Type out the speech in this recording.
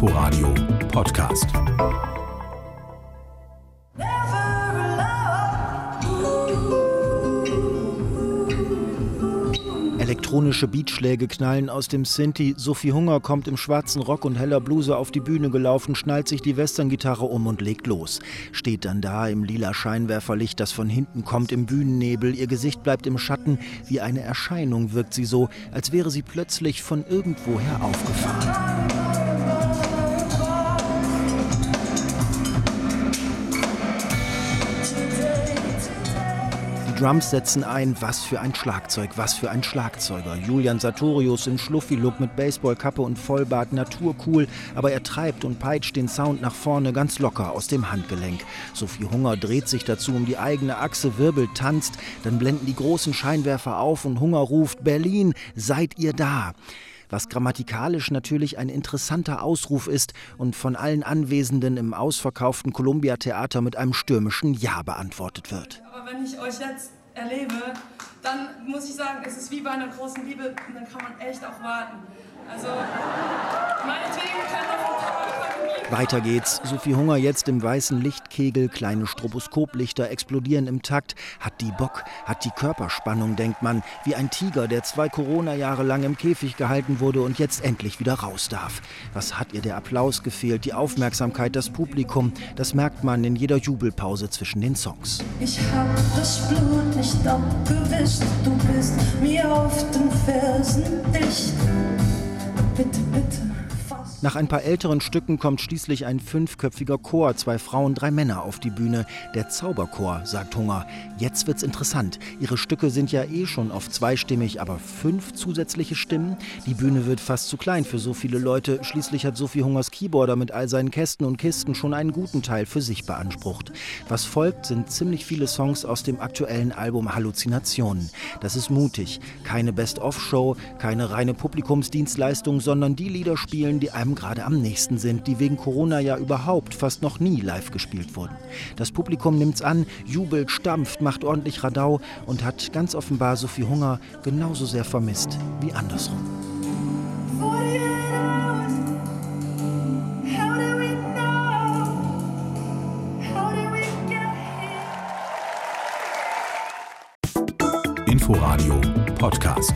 Inforadio Podcast. Elektronische Beatschläge knallen aus dem Sinti. Sophie Hunger kommt im schwarzen Rock und heller Bluse auf die Bühne gelaufen, schnallt sich die Westerngitarre um und legt los. Steht dann da im lila Scheinwerferlicht, das von hinten kommt im Bühnennebel. Ihr Gesicht bleibt im Schatten. Wie eine Erscheinung wirkt sie so, als wäre sie plötzlich von irgendwoher aufgefahren. Drums setzen ein. Was für ein Schlagzeug, was für ein Schlagzeuger. Julian Sartorius im Schluffi-Look mit Baseballkappe und Vollbart, naturcool, aber er treibt und peitscht den Sound nach vorne ganz locker aus dem Handgelenk. Sophie Hunger dreht sich dazu um die eigene Achse, wirbelt, tanzt, dann blenden die großen Scheinwerfer auf und Hunger ruft: Berlin, seid ihr da? was grammatikalisch natürlich ein interessanter Ausruf ist und von allen Anwesenden im ausverkauften Columbia Theater mit einem stürmischen Ja beantwortet wird. Aber wenn ich euch jetzt erlebe, dann muss ich sagen, es ist wie bei einer großen Liebe und dann kann man echt auch warten. Also meinetwegen können noch ein paar weiter geht's. Sophie Hunger jetzt im weißen Lichtkegel, kleine Stroboskoplichter explodieren im Takt. Hat die Bock, hat die Körperspannung, denkt man, wie ein Tiger, der zwei Corona-Jahre lang im Käfig gehalten wurde und jetzt endlich wieder raus darf. Was hat ihr der Applaus gefehlt, die Aufmerksamkeit, das Publikum? Das merkt man in jeder Jubelpause zwischen den Songs. Ich hab das Blut nicht abgewischt, du bist mir auf den Fersen dicht. Bitte, bitte. Nach ein paar älteren Stücken kommt schließlich ein fünfköpfiger Chor, zwei Frauen, drei Männer auf die Bühne. Der Zauberchor, sagt Hunger. Jetzt wird's interessant. Ihre Stücke sind ja eh schon oft zweistimmig, aber fünf zusätzliche Stimmen? Die Bühne wird fast zu klein für so viele Leute. Schließlich hat Sophie Hungers Keyboarder mit all seinen Kästen und Kisten schon einen guten Teil für sich beansprucht. Was folgt, sind ziemlich viele Songs aus dem aktuellen Album Halluzinationen. Das ist mutig. Keine Best-of-Show, keine reine Publikumsdienstleistung, sondern die Lieder spielen, die einem einem gerade am nächsten sind, die wegen Corona ja überhaupt fast noch nie live gespielt wurden. Das Publikum nimmt's an, jubelt, stampft, macht ordentlich Radau und hat ganz offenbar Sophie Hunger genauso sehr vermisst wie andersrum. Inforadio Podcast.